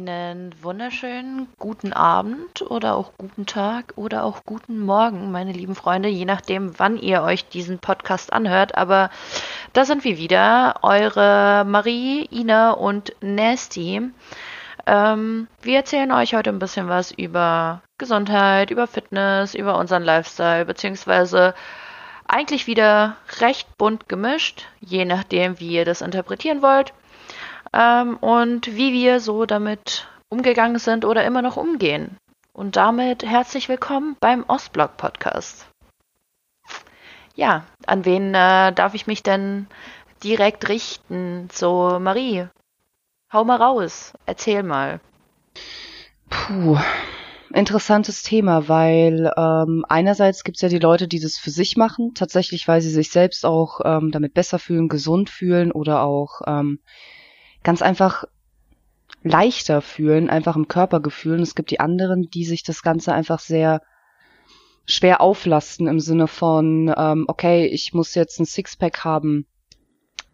Einen wunderschönen guten Abend oder auch guten Tag oder auch guten Morgen, meine lieben Freunde, je nachdem, wann ihr euch diesen Podcast anhört. Aber da sind wir wieder, eure Marie, Ina und Nasty. Ähm, wir erzählen euch heute ein bisschen was über Gesundheit, über Fitness, über unseren Lifestyle, beziehungsweise eigentlich wieder recht bunt gemischt, je nachdem, wie ihr das interpretieren wollt ähm, und wie wir so damit umgegangen sind oder immer noch umgehen. Und damit herzlich willkommen beim Ostblock Podcast. Ja, an wen äh, darf ich mich denn direkt richten? So, Marie, hau mal raus, erzähl mal. Puh, interessantes Thema, weil ähm, einerseits gibt es ja die Leute, die das für sich machen, tatsächlich, weil sie sich selbst auch ähm, damit besser fühlen, gesund fühlen oder auch ähm, ganz einfach leichter fühlen, einfach im Körpergefühl. Und es gibt die anderen, die sich das Ganze einfach sehr schwer auflasten im Sinne von, ähm, okay, ich muss jetzt ein Sixpack haben,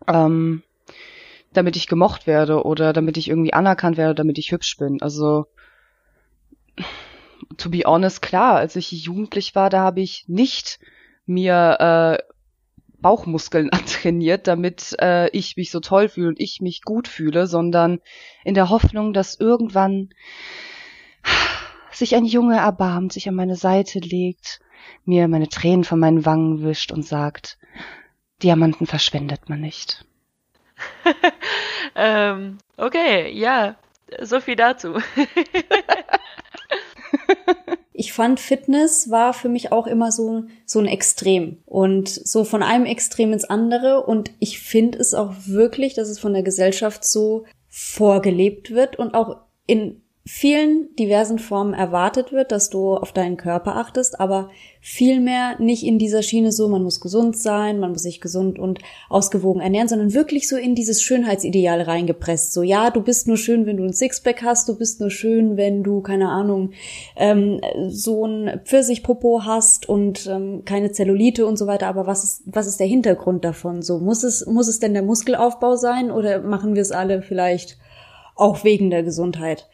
ähm, damit ich gemocht werde oder damit ich irgendwie anerkannt werde, damit ich hübsch bin. Also, to be honest, klar, als ich jugendlich war, da habe ich nicht mir äh, Bauchmuskeln antrainiert, damit äh, ich mich so toll fühle und ich mich gut fühle, sondern in der Hoffnung, dass irgendwann sich ein Junge erbarmt, sich an meine Seite legt, mir meine Tränen von meinen Wangen wischt und sagt, Diamanten verschwendet man nicht. ähm, okay, ja, so viel dazu. ich fand Fitness war für mich auch immer so, so ein Extrem und so von einem Extrem ins andere und ich finde es auch wirklich, dass es von der Gesellschaft so vorgelebt wird und auch in vielen diversen Formen erwartet wird, dass du auf deinen Körper achtest, aber vielmehr nicht in dieser Schiene so, man muss gesund sein, man muss sich gesund und ausgewogen ernähren, sondern wirklich so in dieses Schönheitsideal reingepresst. So, ja, du bist nur schön, wenn du ein Sixpack hast, du bist nur schön, wenn du, keine Ahnung, ähm, so ein Pfirsichpopo hast und ähm, keine Zellulite und so weiter, aber was ist, was ist der Hintergrund davon? So, muss es, muss es denn der Muskelaufbau sein oder machen wir es alle vielleicht auch wegen der Gesundheit?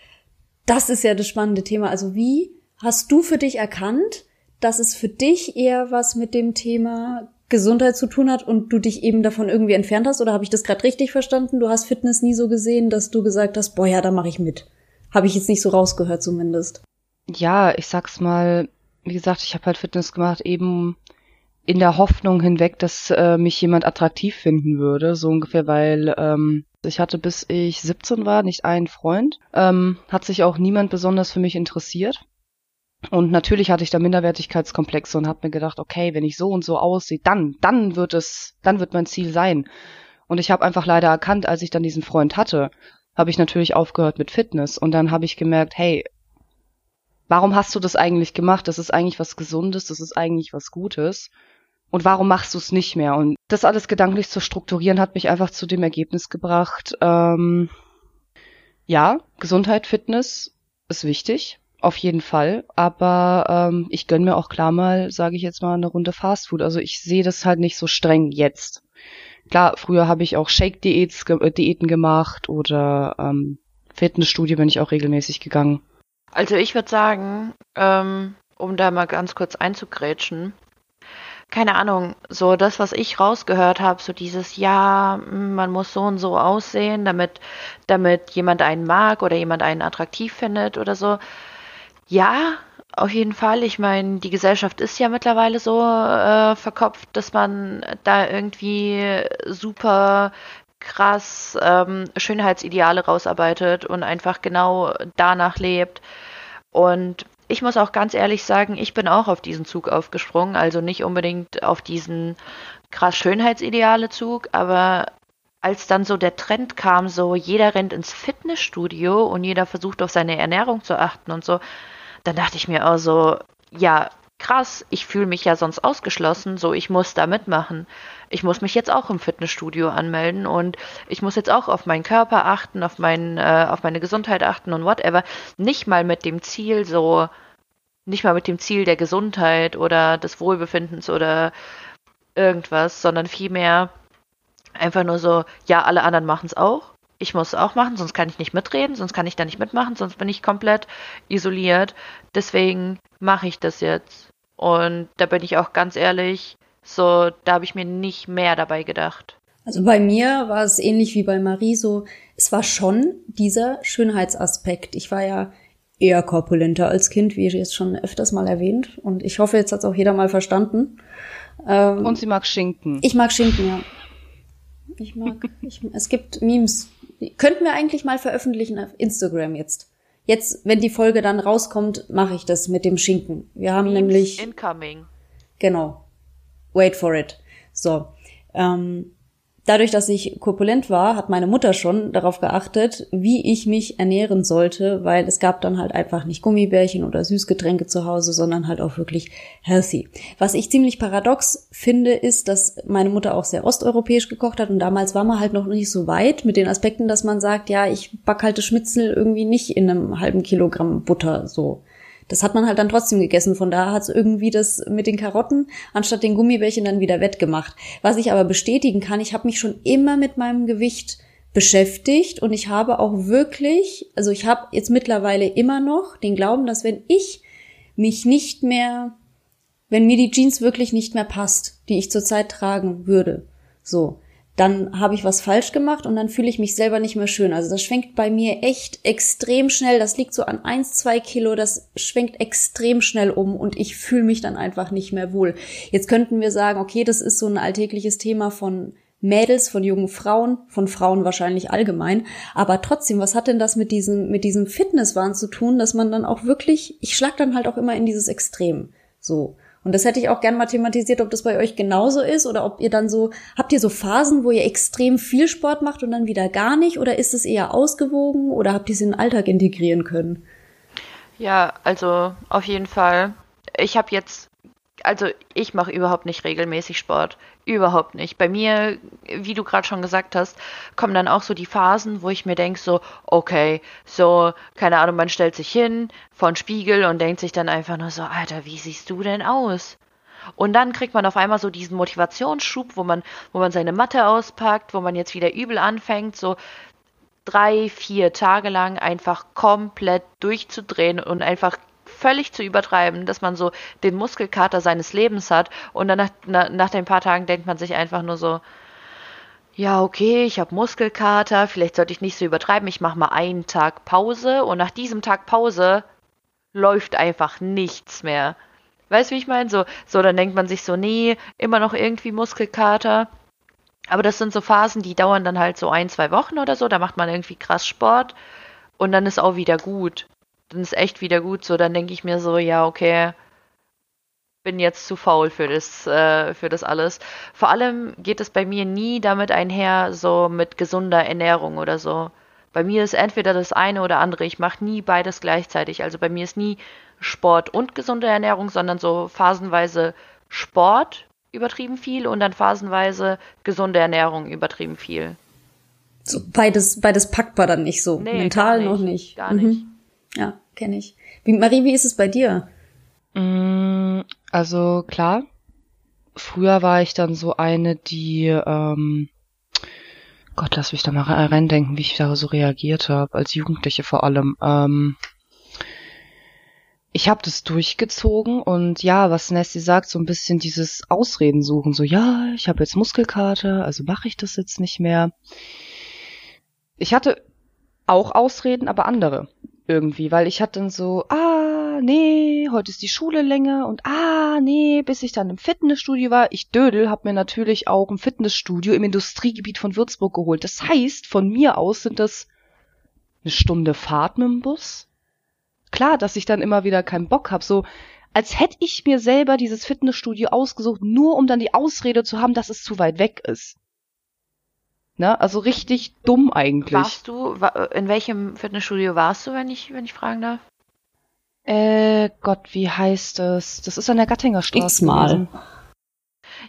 Das ist ja das spannende Thema. Also wie hast du für dich erkannt, dass es für dich eher was mit dem Thema Gesundheit zu tun hat und du dich eben davon irgendwie entfernt hast? Oder habe ich das gerade richtig verstanden? Du hast Fitness nie so gesehen, dass du gesagt hast, boah ja, da mache ich mit. Habe ich jetzt nicht so rausgehört zumindest. Ja, ich sag's mal, wie gesagt, ich habe halt Fitness gemacht, eben in der Hoffnung hinweg, dass äh, mich jemand attraktiv finden würde, so ungefähr, weil ähm, ich hatte bis ich 17 war nicht einen Freund, ähm, hat sich auch niemand besonders für mich interessiert. Und natürlich hatte ich da Minderwertigkeitskomplexe und habe mir gedacht, okay, wenn ich so und so aussehe, dann, dann wird es, dann wird mein Ziel sein. Und ich habe einfach leider erkannt, als ich dann diesen Freund hatte, habe ich natürlich aufgehört mit Fitness und dann habe ich gemerkt, hey, warum hast du das eigentlich gemacht? Das ist eigentlich was Gesundes, das ist eigentlich was Gutes und warum machst du es nicht mehr? Und das alles gedanklich zu strukturieren, hat mich einfach zu dem Ergebnis gebracht, ähm, ja, Gesundheit, Fitness ist wichtig, auf jeden Fall. Aber ähm, ich gönn mir auch klar mal, sage ich jetzt mal, eine Runde Fastfood. Also ich sehe das halt nicht so streng jetzt. Klar, früher habe ich auch Shake-Diäten gemacht oder ähm, Fitnessstudio bin ich auch regelmäßig gegangen. Also ich würde sagen, ähm, um da mal ganz kurz einzugrätschen, keine Ahnung, so das, was ich rausgehört habe, so dieses, ja, hm, man muss so und so aussehen, damit, damit jemand einen mag oder jemand einen attraktiv findet oder so. Ja, auf jeden Fall. Ich meine, die Gesellschaft ist ja mittlerweile so äh, verkopft, dass man da irgendwie super krass ähm, Schönheitsideale rausarbeitet und einfach genau danach lebt. Und ich muss auch ganz ehrlich sagen, ich bin auch auf diesen Zug aufgesprungen, also nicht unbedingt auf diesen krass Schönheitsideale Zug, aber als dann so der Trend kam, so jeder rennt ins Fitnessstudio und jeder versucht auf seine Ernährung zu achten und so, dann dachte ich mir auch so, ja, krass, ich fühle mich ja sonst ausgeschlossen, so ich muss da mitmachen. Ich muss mich jetzt auch im Fitnessstudio anmelden und ich muss jetzt auch auf meinen Körper achten, auf, mein, äh, auf meine Gesundheit achten und whatever. Nicht mal mit dem Ziel so, nicht mal mit dem Ziel der Gesundheit oder des Wohlbefindens oder irgendwas, sondern vielmehr einfach nur so, ja, alle anderen machen es auch. ich muss auch machen, sonst kann ich nicht mitreden, sonst kann ich da nicht mitmachen, sonst bin ich komplett isoliert. Deswegen mache ich das jetzt. Und da bin ich auch ganz ehrlich, so, da habe ich mir nicht mehr dabei gedacht. Also bei mir war es ähnlich wie bei Marie so, es war schon dieser Schönheitsaspekt. Ich war ja eher korpulenter als Kind, wie jetzt schon öfters mal erwähnt. Und ich hoffe, jetzt hat es auch jeder mal verstanden. Ähm, Und sie mag Schinken. Ich mag Schinken, ja. Ich mag, ich, es gibt Memes. Könnten wir eigentlich mal veröffentlichen auf Instagram jetzt. Jetzt, wenn die Folge dann rauskommt, mache ich das mit dem Schinken. Wir haben Memes nämlich. Incoming. Genau. Wait for it. So. Ähm, Dadurch, dass ich korpulent war, hat meine Mutter schon darauf geachtet, wie ich mich ernähren sollte, weil es gab dann halt einfach nicht Gummibärchen oder Süßgetränke zu Hause, sondern halt auch wirklich healthy. Was ich ziemlich paradox finde, ist, dass meine Mutter auch sehr osteuropäisch gekocht hat und damals war man halt noch nicht so weit mit den Aspekten, dass man sagt, ja, ich back halt das Schmitzel irgendwie nicht in einem halben Kilogramm Butter so das hat man halt dann trotzdem gegessen. Von da hat es irgendwie das mit den Karotten anstatt den Gummibärchen dann wieder wettgemacht. Was ich aber bestätigen kann, ich habe mich schon immer mit meinem Gewicht beschäftigt und ich habe auch wirklich, also ich habe jetzt mittlerweile immer noch den Glauben, dass wenn ich mich nicht mehr, wenn mir die Jeans wirklich nicht mehr passt, die ich zurzeit tragen würde, so, dann habe ich was falsch gemacht und dann fühle ich mich selber nicht mehr schön. Also das schwenkt bei mir echt extrem schnell. Das liegt so an eins, zwei Kilo. Das schwenkt extrem schnell um und ich fühle mich dann einfach nicht mehr wohl. Jetzt könnten wir sagen, okay, das ist so ein alltägliches Thema von Mädels, von jungen Frauen, von Frauen wahrscheinlich allgemein. Aber trotzdem, was hat denn das mit diesem, mit diesem Fitnesswahn zu tun, dass man dann auch wirklich, ich schlag dann halt auch immer in dieses Extrem. So. Und das hätte ich auch gern mal thematisiert, ob das bei euch genauso ist oder ob ihr dann so, habt ihr so Phasen, wo ihr extrem viel Sport macht und dann wieder gar nicht oder ist es eher ausgewogen oder habt ihr es in den Alltag integrieren können? Ja, also auf jeden Fall. Ich habe jetzt also ich mache überhaupt nicht regelmäßig Sport. Überhaupt nicht. Bei mir, wie du gerade schon gesagt hast, kommen dann auch so die Phasen, wo ich mir denke, so, okay, so, keine Ahnung, man stellt sich hin vor den Spiegel und denkt sich dann einfach nur so, Alter, wie siehst du denn aus? Und dann kriegt man auf einmal so diesen Motivationsschub, wo man, wo man seine Matte auspackt, wo man jetzt wieder übel anfängt, so drei, vier Tage lang einfach komplett durchzudrehen und einfach völlig zu übertreiben, dass man so den Muskelkater seines Lebens hat und dann nach, na, nach den paar Tagen denkt man sich einfach nur so, ja, okay, ich habe Muskelkater, vielleicht sollte ich nicht so übertreiben, ich mache mal einen Tag Pause und nach diesem Tag Pause läuft einfach nichts mehr. Weißt du, wie ich meine? So, so, dann denkt man sich so, nee, immer noch irgendwie Muskelkater. Aber das sind so Phasen, die dauern dann halt so ein, zwei Wochen oder so, da macht man irgendwie krass Sport und dann ist auch wieder gut dann ist echt wieder gut so. Dann denke ich mir so, ja, okay, bin jetzt zu faul für das, äh, für das alles. Vor allem geht es bei mir nie damit einher, so mit gesunder Ernährung oder so. Bei mir ist entweder das eine oder andere. Ich mache nie beides gleichzeitig. Also bei mir ist nie Sport und gesunde Ernährung, sondern so phasenweise Sport übertrieben viel und dann phasenweise gesunde Ernährung übertrieben viel. So beides, beides packbar dann nicht so. Nee, Mental nicht, noch nicht. Gar nicht. Mhm. Ja, kenne ich. Wie, Marie, wie ist es bei dir? Mm, also klar, früher war ich dann so eine, die, ähm, Gott, lass mich da mal reindenken, wie ich da so reagiert habe, als Jugendliche vor allem. Ähm, ich habe das durchgezogen und ja, was Nessie sagt, so ein bisschen dieses Ausreden suchen, so ja, ich habe jetzt Muskelkater, also mache ich das jetzt nicht mehr. Ich hatte auch Ausreden, aber andere irgendwie, weil ich hatte dann so, ah, nee, heute ist die Schule länger und ah, nee, bis ich dann im Fitnessstudio war. Ich Dödel hab mir natürlich auch ein Fitnessstudio im Industriegebiet von Würzburg geholt. Das heißt, von mir aus sind das eine Stunde Fahrt mit dem Bus. Klar, dass ich dann immer wieder keinen Bock hab, so als hätte ich mir selber dieses Fitnessstudio ausgesucht, nur um dann die Ausrede zu haben, dass es zu weit weg ist. Ne? Also richtig dumm eigentlich. Warst du, in welchem Fitnessstudio warst du, wenn ich, wenn ich fragen darf? Äh, Gott, wie heißt es? Das ist an der Gattinger Straße. X-mal.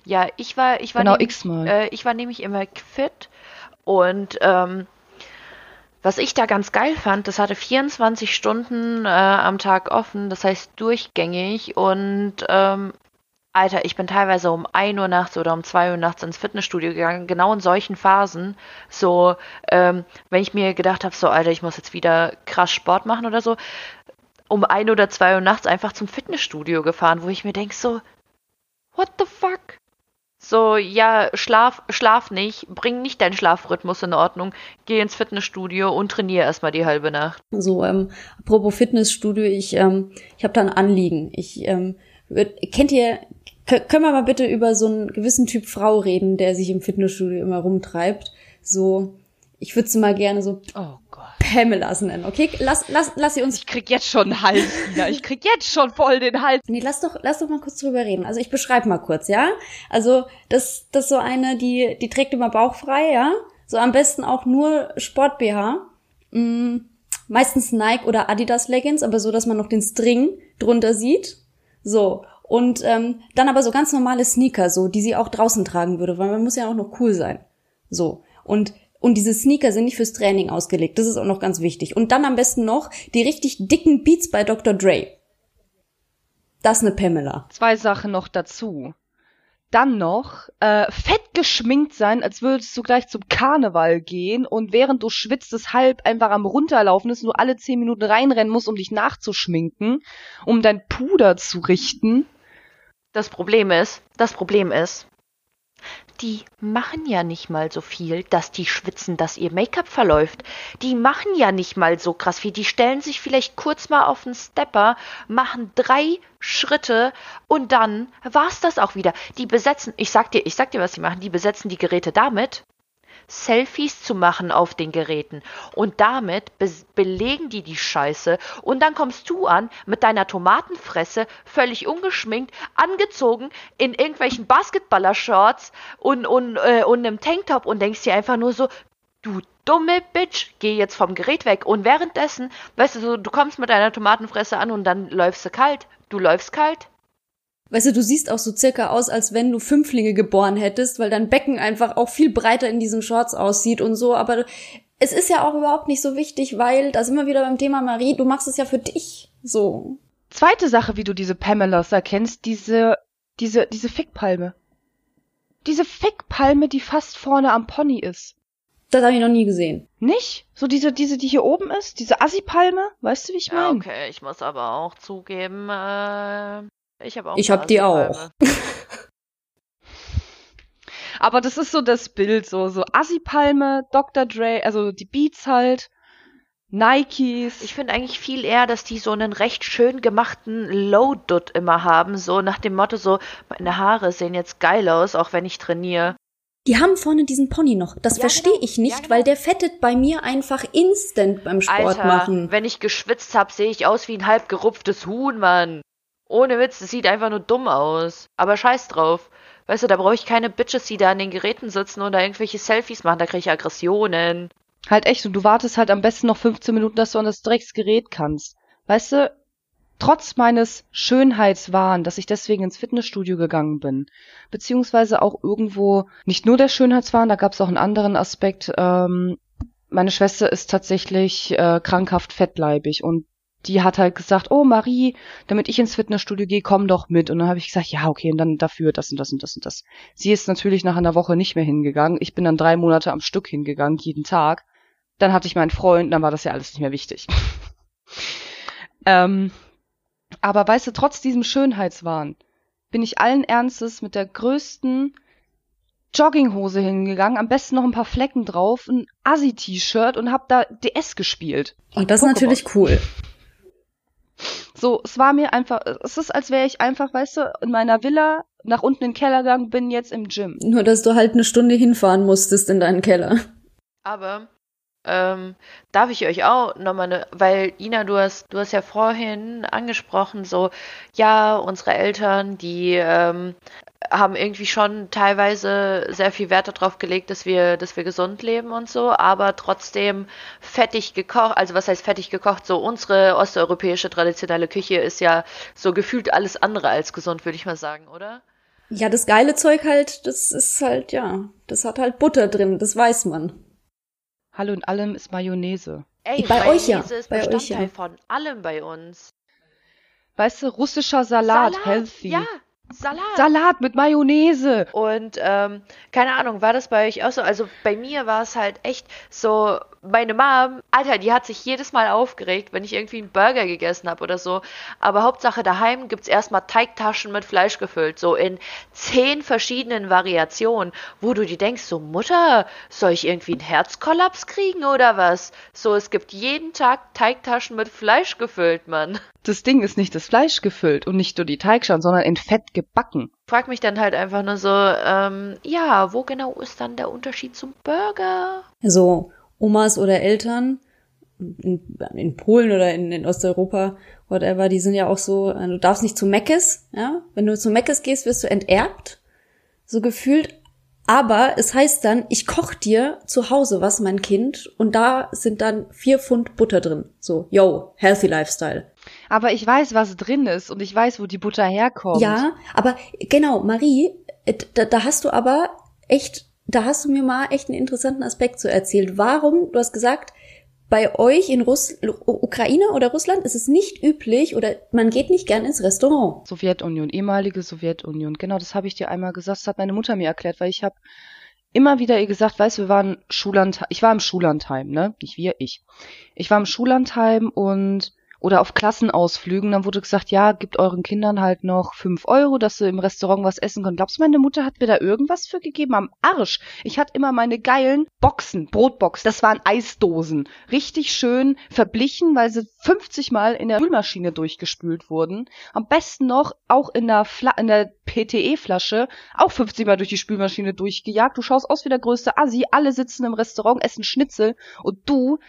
Ja, ich war, ich war, genau, nämlich, äh, ich war nämlich immer fit und ähm, was ich da ganz geil fand, das hatte 24 Stunden äh, am Tag offen, das heißt durchgängig und ähm, Alter, ich bin teilweise um 1 Uhr nachts oder um 2 Uhr nachts ins Fitnessstudio gegangen, genau in solchen Phasen. So, ähm, wenn ich mir gedacht habe, so, Alter, ich muss jetzt wieder krass Sport machen oder so, um 1 oder 2 Uhr nachts einfach zum Fitnessstudio gefahren, wo ich mir denke, so, what the fuck? So, ja, schlaf, schlaf nicht, bring nicht deinen Schlafrhythmus in Ordnung, geh ins Fitnessstudio und trainiere erstmal die halbe Nacht. So, ähm, apropos Fitnessstudio, ich, ähm, ich habe da ein Anliegen. Ich, ähm, kennt ihr, können wir mal bitte über so einen gewissen Typ Frau reden, der sich im Fitnessstudio immer rumtreibt? So, ich würde sie mal gerne so Oh Gott. Pamelas nennen, okay? Lass, lass, lass sie uns. Ich krieg jetzt schon einen Hals wieder. Ich krieg jetzt schon voll den Hals. Nee, lass doch, lass doch mal kurz drüber reden. Also ich beschreibe mal kurz, ja? Also, das, das so eine, die, die trägt immer bauchfrei, ja? So am besten auch nur Sport-BH. Mm, meistens Nike oder Adidas Leggings, aber so, dass man noch den String drunter sieht. So. Und ähm, dann aber so ganz normale Sneaker, so, die sie auch draußen tragen würde, weil man muss ja auch noch cool sein. So. Und und diese Sneaker sind nicht fürs Training ausgelegt. Das ist auch noch ganz wichtig. Und dann am besten noch die richtig dicken Beats bei Dr. Dre. Das ist eine Pamela. Zwei Sachen noch dazu. Dann noch äh, fett geschminkt sein, als würdest du gleich zum Karneval gehen und während du schwitzt, das halb einfach am runterlaufen ist und du alle zehn Minuten reinrennen musst, um dich nachzuschminken, um dein Puder zu richten. Das Problem ist, das Problem ist, die machen ja nicht mal so viel, dass die schwitzen, dass ihr Make-up verläuft. Die machen ja nicht mal so krass viel. Die stellen sich vielleicht kurz mal auf den Stepper, machen drei Schritte und dann war's das auch wieder. Die besetzen, ich sag dir, ich sag dir, was die machen, die besetzen die Geräte damit, Selfies zu machen auf den Geräten. Und damit be belegen die die Scheiße. Und dann kommst du an mit deiner Tomatenfresse, völlig ungeschminkt, angezogen, in irgendwelchen Basketballer-Shorts und, und, äh, und einem Tanktop und denkst dir einfach nur so, du dumme Bitch, geh jetzt vom Gerät weg. Und währenddessen, weißt du, so, du kommst mit deiner Tomatenfresse an und dann läufst du kalt. Du läufst kalt, Weißt du, du siehst auch so circa aus, als wenn du Fünflinge geboren hättest, weil dein Becken einfach auch viel breiter in diesen Shorts aussieht und so. Aber es ist ja auch überhaupt nicht so wichtig, weil, da sind wir wieder beim Thema Marie, du machst es ja für dich. So. Zweite Sache, wie du diese Pamelas erkennst, diese, diese, diese Fickpalme. Diese Fickpalme, die fast vorne am Pony ist. Das habe ich noch nie gesehen. Nicht? So diese, diese, die hier oben ist, diese Assi-Palme, weißt du, wie ich meine? Ja, okay, ich muss aber auch zugeben, äh, ich habe auch. Ich hab die auch. Aber das ist so das Bild, so, so Assi-Palme, Dr. Dre, also die Beats halt, Nikes. Ich finde eigentlich viel eher, dass die so einen recht schön gemachten Low-Dut immer haben, so nach dem Motto so, meine Haare sehen jetzt geil aus, auch wenn ich trainiere. Die haben vorne diesen Pony noch. Das Ja, verstehe genau. ich nicht, Ja, genau. weil der fettet bei mir einfach instant beim Sport Alter, machen. wenn ich geschwitzt hab, sehe ich aus wie ein halb gerupftes Huhn, Mann. Ohne Witz, das sieht einfach nur dumm aus. Aber scheiß drauf. Weißt du, da brauche ich keine Bitches, die da an den Geräten sitzen oder irgendwelche Selfies machen, da kriege ich Aggressionen. Halt echt, und du wartest halt am besten noch 15 Minuten, dass du an das Drecksgerät kannst. Weißt du, trotz meines Schönheitswahn, dass ich deswegen ins Fitnessstudio gegangen bin, beziehungsweise auch irgendwo, nicht nur der Schönheitswahn, da gab es auch einen anderen Aspekt, ähm, meine Schwester ist tatsächlich äh, krankhaft fettleibig und die hat halt gesagt, oh Marie, damit ich ins Fitnessstudio gehe, komm doch mit. Und dann habe ich gesagt, ja, okay, und dann dafür das und das und das und das. Sie ist natürlich nach einer Woche nicht mehr hingegangen. Ich bin dann drei Monate am Stück hingegangen, jeden Tag. Dann hatte ich meinen Freund, dann war das ja alles nicht mehr wichtig. ähm, aber weißt du, trotz diesem Schönheitswahn bin ich allen Ernstes mit der größten Jogginghose hingegangen, am besten noch ein paar Flecken drauf, ein Assi-T-Shirt und hab da DS gespielt. Und das ist Pokémon. natürlich cool. So, es war mir einfach, es ist, als wäre ich einfach, weißt du, in meiner Villa nach unten in den Keller gegangen, bin jetzt im Gym. Nur, dass du halt eine Stunde hinfahren musstest in deinen Keller. Aber ähm, darf ich euch auch nochmal eine, weil Ina, du hast, du hast ja vorhin angesprochen, so, ja, unsere Eltern, die ähm, haben irgendwie schon teilweise sehr viel Wert darauf gelegt, dass wir, dass wir gesund leben und so, aber trotzdem fettig gekocht, also was heißt fettig gekocht? So, unsere osteuropäische traditionelle Küche ist ja so gefühlt alles andere als gesund, würde ich mal sagen, oder? Ja, das geile Zeug halt, das ist halt, ja, das hat halt Butter drin, das weiß man. Hallo in allem ist Mayonnaise. Ey, Bei euch ja, Mayonnaise ist bei euch Bestandteil ja. von allem bei uns. Weißt du, russischer Salat, healthy. Ja, Salat. Salat mit Mayonnaise. Und ähm, keine Ahnung, war das bei euch auch so? Also bei mir war es halt echt so, meine Mom, Alter, die hat sich jedes Mal aufgeregt, wenn ich irgendwie einen Burger gegessen habe oder so. Aber Hauptsache daheim gibt's erstmal Teigtaschen mit Fleisch gefüllt, so in zehn verschiedenen Variationen, wo du dir denkst, so Mutter, soll ich irgendwie einen Herzkollaps kriegen oder was? So, es gibt jeden Tag Teigtaschen mit Fleisch gefüllt, Mann. Das Ding ist nicht das Fleisch gefüllt und nicht nur die Teigschalen, sondern in Fett gebacken. Frag mich dann halt einfach nur so, ähm, ja, wo genau ist dann der Unterschied zum Burger? So, Omas oder Eltern in, in Polen oder in, in, Osteuropa, whatever, die sind ja auch so, äh, du darfst nicht zu Meckes, ja. Wenn du zu Meckes gehst, wirst du enterbt. So gefühlt. Aber es heißt dann, ich koch dir zu Hause was, mein Kind, und da sind dann vier Pfund Butter drin. So, yo, healthy lifestyle. Aber ich weiß, was drin ist und ich weiß, wo die Butter herkommt. Ja, aber genau, Marie, äh, da, da hast du aber echt da hast du mir mal echt einen interessanten Aspekt zu erzählt. Warum, du hast gesagt, bei euch in Russ Ukraine oder Russland ist es nicht üblich oder man geht nicht gern ins Restaurant. Sowjetunion, ehemalige Sowjetunion. Genau, das habe ich dir einmal gesagt. Das hat meine Mutter mir erklärt, weil ich habe immer wieder ihr gesagt, weißt, wir waren Schulland, ich war im Schullandheim, ne? Nicht wir, ich. Ich war im Schullandheim und oder auf Klassenausflügen, dann wurde gesagt, ja, gibt euren Kindern halt noch fünf Euro, dass sie im Restaurant was essen können. Glaubst du, meine Mutter hat mir da irgendwas für gegeben? Am Arsch. Ich hatte immer meine geilen Boxen, Brotboxen. Das waren Eisdosen. Richtig schön verblichen, weil sie 50 Mal in der Spülmaschine durchgespült wurden. Am besten noch auch in der, der PTE-Flasche, auch 50 Mal durch die Spülmaschine durchgejagt. Du schaust aus wie der größte Assi. Alle sitzen im Restaurant, essen Schnitzel und du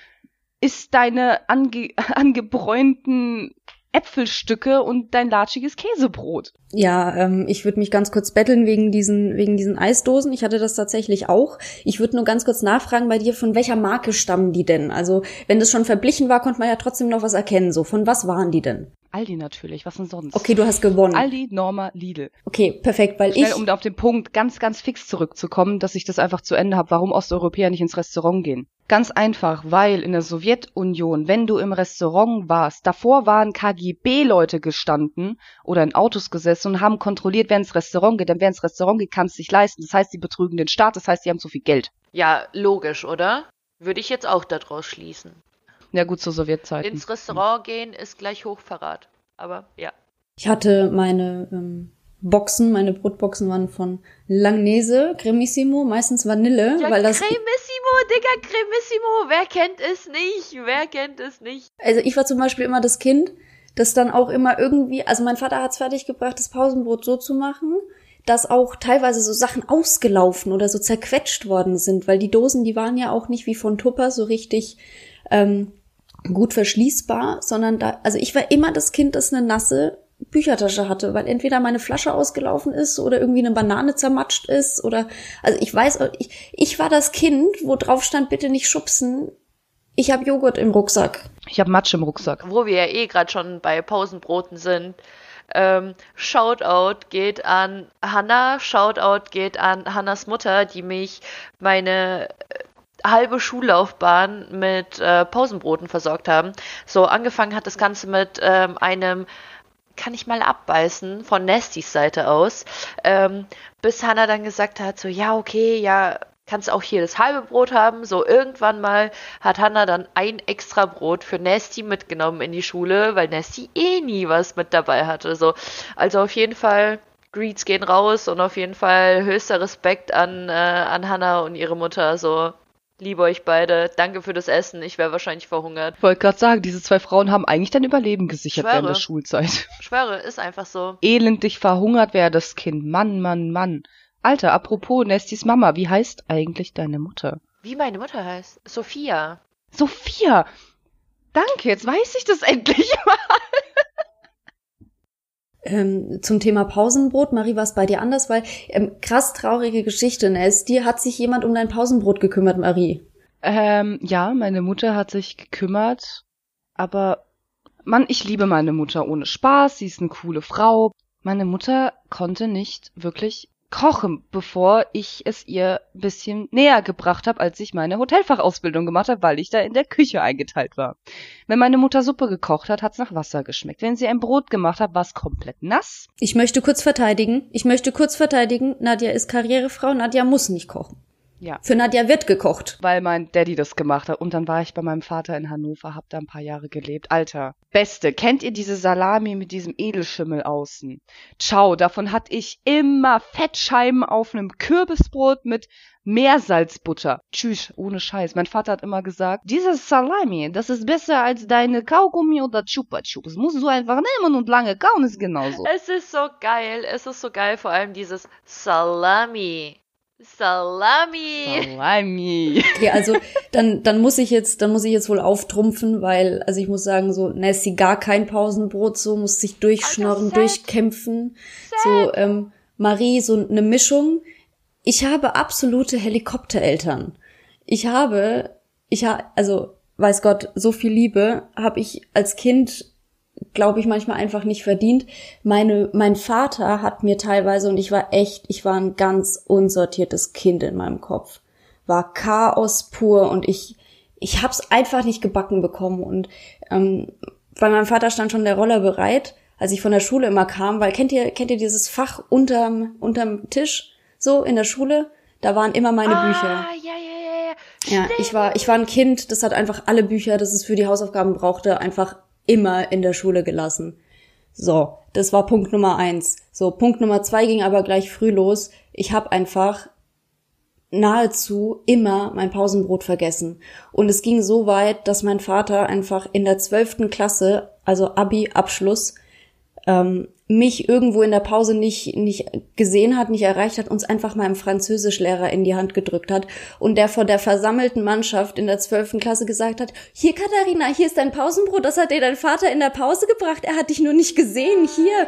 isst deine ange angebräunten Äpfelstücke und dein latschiges Käsebrot. Ja, ähm, ich würde mich ganz kurz betteln wegen diesen, wegen diesen Eisdosen. Ich hatte das tatsächlich auch. Ich würde nur ganz kurz nachfragen bei dir, von welcher Marke stammen die denn? Also, wenn das schon verblichen war, konnte man ja trotzdem noch was erkennen. So, von was waren die denn? Aldi natürlich, was denn sonst? Okay, du hast gewonnen. Aldi, Norma, Lidl. Okay, perfekt, weil Schnell, ich... um auf den Punkt ganz, ganz fix zurückzukommen, dass ich das einfach zu Ende habe, warum Osteuropäer nicht ins Restaurant gehen. Ganz einfach, weil in der Sowjetunion, wenn du im Restaurant warst, davor waren KGB-Leute gestanden oder in Autos gesessen und haben kontrolliert, wer ins Restaurant geht. Denn wer ins Restaurant geht, kann es sich leisten. Das heißt, die betrügen den Staat, das heißt, die haben zu viel Geld. Ja, logisch, oder? Würde ich jetzt auch daraus schließen. Ja gut, zur Sowjetzeit. Ins Restaurant gehen ist gleich Hochverrat. Aber ja. Ich hatte meine ähm, Boxen, meine Brotboxen waren von Langnese, Cremissimo, meistens Vanille, ja, weil das Cremissimo, Digga, Cremissimo, wer kennt es nicht? Wer kennt es nicht? Also ich war zum Beispiel immer das Kind, das dann auch immer irgendwie, also mein Vater hat's fertiggebracht, das Pausenbrot so zu machen, dass auch teilweise so Sachen ausgelaufen oder so zerquetscht worden sind, weil die Dosen, die waren ja auch nicht wie von Tupper so richtig ähm, gut verschließbar, sondern da, also ich war immer das Kind, das eine nasse Büchertasche hatte, weil entweder meine Flasche ausgelaufen ist oder irgendwie eine Banane zermatscht ist oder, also ich weiß, ich, ich war das Kind, wo drauf stand, bitte nicht schubsen. Ich habe Joghurt im Rucksack. Ich habe Matsch im Rucksack. Wo wir ja eh gerade schon bei Pausenbroten sind. Ähm, Shoutout geht an Hannah, Shoutout geht an Hannas Mutter, die mich meine halbe Schullaufbahn mit äh, Pausenbroten versorgt haben. So angefangen hat das Ganze mit ähm, einem kann ich mal abbeißen von Nestys Seite aus, ähm, bis Hannah dann gesagt hat, so ja okay, ja kannst auch hier das halbe Brot haben. So irgendwann mal hat Hannah dann ein extra Brot für Nasty mitgenommen in die Schule, weil Nasty eh nie was mit dabei hatte. So also auf jeden Fall Greets gehen raus und auf jeden Fall höchster Respekt an äh, an Hannah und ihre Mutter. So Liebe euch beide. Danke für das Essen. Ich wäre wahrscheinlich verhungert. Ich wollte gerade sagen, diese zwei Frauen haben eigentlich dein Überleben gesichert Schwöre. während der Schulzeit. Schwöre, ist einfach so. Elendig verhungert wäre das Kind. Mann, Mann, Mann. Alter, apropos Nestis Mama, wie heißt eigentlich deine Mutter? Wie meine Mutter heißt? Sophia. Sophia! Danke, jetzt weiß ich das endlich mal. Ähm, zum Thema Pausenbrot, Marie, war es bei dir anders, weil ähm, krass traurige Geschichte, ne? Es, dir hat sich jemand um dein Pausenbrot gekümmert, Marie. Ähm, ja, meine Mutter hat sich gekümmert, aber Mann, ich liebe meine Mutter ohne Spaß, sie ist eine coole Frau. Meine Mutter konnte nicht wirklich kochen, bevor ich es ihr ein bisschen näher gebracht habe, als ich meine Hotelfachausbildung gemacht habe, weil ich da in der Küche eingeteilt war. Wenn meine Mutter Suppe gekocht hat, hat's nach Wasser geschmeckt. Wenn sie ein Brot gemacht hat, war's komplett nass. Ich möchte kurz verteidigen. Ich möchte kurz verteidigen. Nadja ist Karrierefrau. Nadja muss nicht kochen. Ja. Für Nadja wird gekocht. Weil mein Daddy das gemacht hat. Und dann war ich bei meinem Vater in Hannover, hab da ein paar Jahre gelebt. Alter, beste. Kennt ihr diese Salami mit diesem Edelschimmel außen? Ciao, davon hatte ich immer Fettscheiben auf einem Kürbisbrot mit Meersalzbutter. Tschüss, ohne Scheiß. Mein Vater hat immer gesagt, dieses Salami, das ist besser als deine Kaugummi oder Chupa Chups. Musst du einfach nehmen und lange kauen, ist genauso. Es ist so geil, es ist so geil, vor allem dieses Salami. Salami. Salami. Okay, also dann, dann muss ich jetzt, dann muss ich jetzt wohl auftrumpfen, weil, also ich muss sagen, so Nessie gar kein Pausenbrot, so muss sich durchschnorren, Alter, durchkämpfen. So, ähm, Marie, so eine Mischung. Ich habe absolute Helikoptereltern. Ich habe, ich ha, also weiß Gott, so viel Liebe habe ich als Kind glaube ich, manchmal einfach nicht verdient. Meine, mein Vater hat mir teilweise, und ich war echt, ich war ein ganz unsortiertes Kind in meinem Kopf, war Chaos pur und ich, ich hab's einfach nicht gebacken bekommen. Und ähm, bei meinem Vater stand schon der Roller bereit, als ich von der Schule immer kam, weil kennt ihr, kennt ihr dieses Fach unterm, unterm Tisch, so in der Schule? Da waren immer meine ah, Bücher. ja, ja, ja, ja. Ja, ich war, ich war ein Kind, das hat einfach alle Bücher, das es für die Hausaufgaben brauchte, einfach immer in der Schule gelassen. So, das war Punkt Nummer eins. So, Punkt Nummer zwei ging aber gleich früh los. Ich habe einfach nahezu immer mein Pausenbrot vergessen. Und es ging so weit, dass mein Vater einfach in der zwölften Klasse, also Abi-Abschluss, ähm, mich irgendwo in der Pause nicht, nicht gesehen hat, nicht erreicht hat, uns einfach mal im Französischlehrer in die Hand gedrückt hat und der vor der versammelten Mannschaft in der zwölften Klasse gesagt hat, hier Katharina, hier ist dein Pausenbrot, das hat dir dein Vater in der Pause gebracht, er hat dich nur nicht gesehen, hier.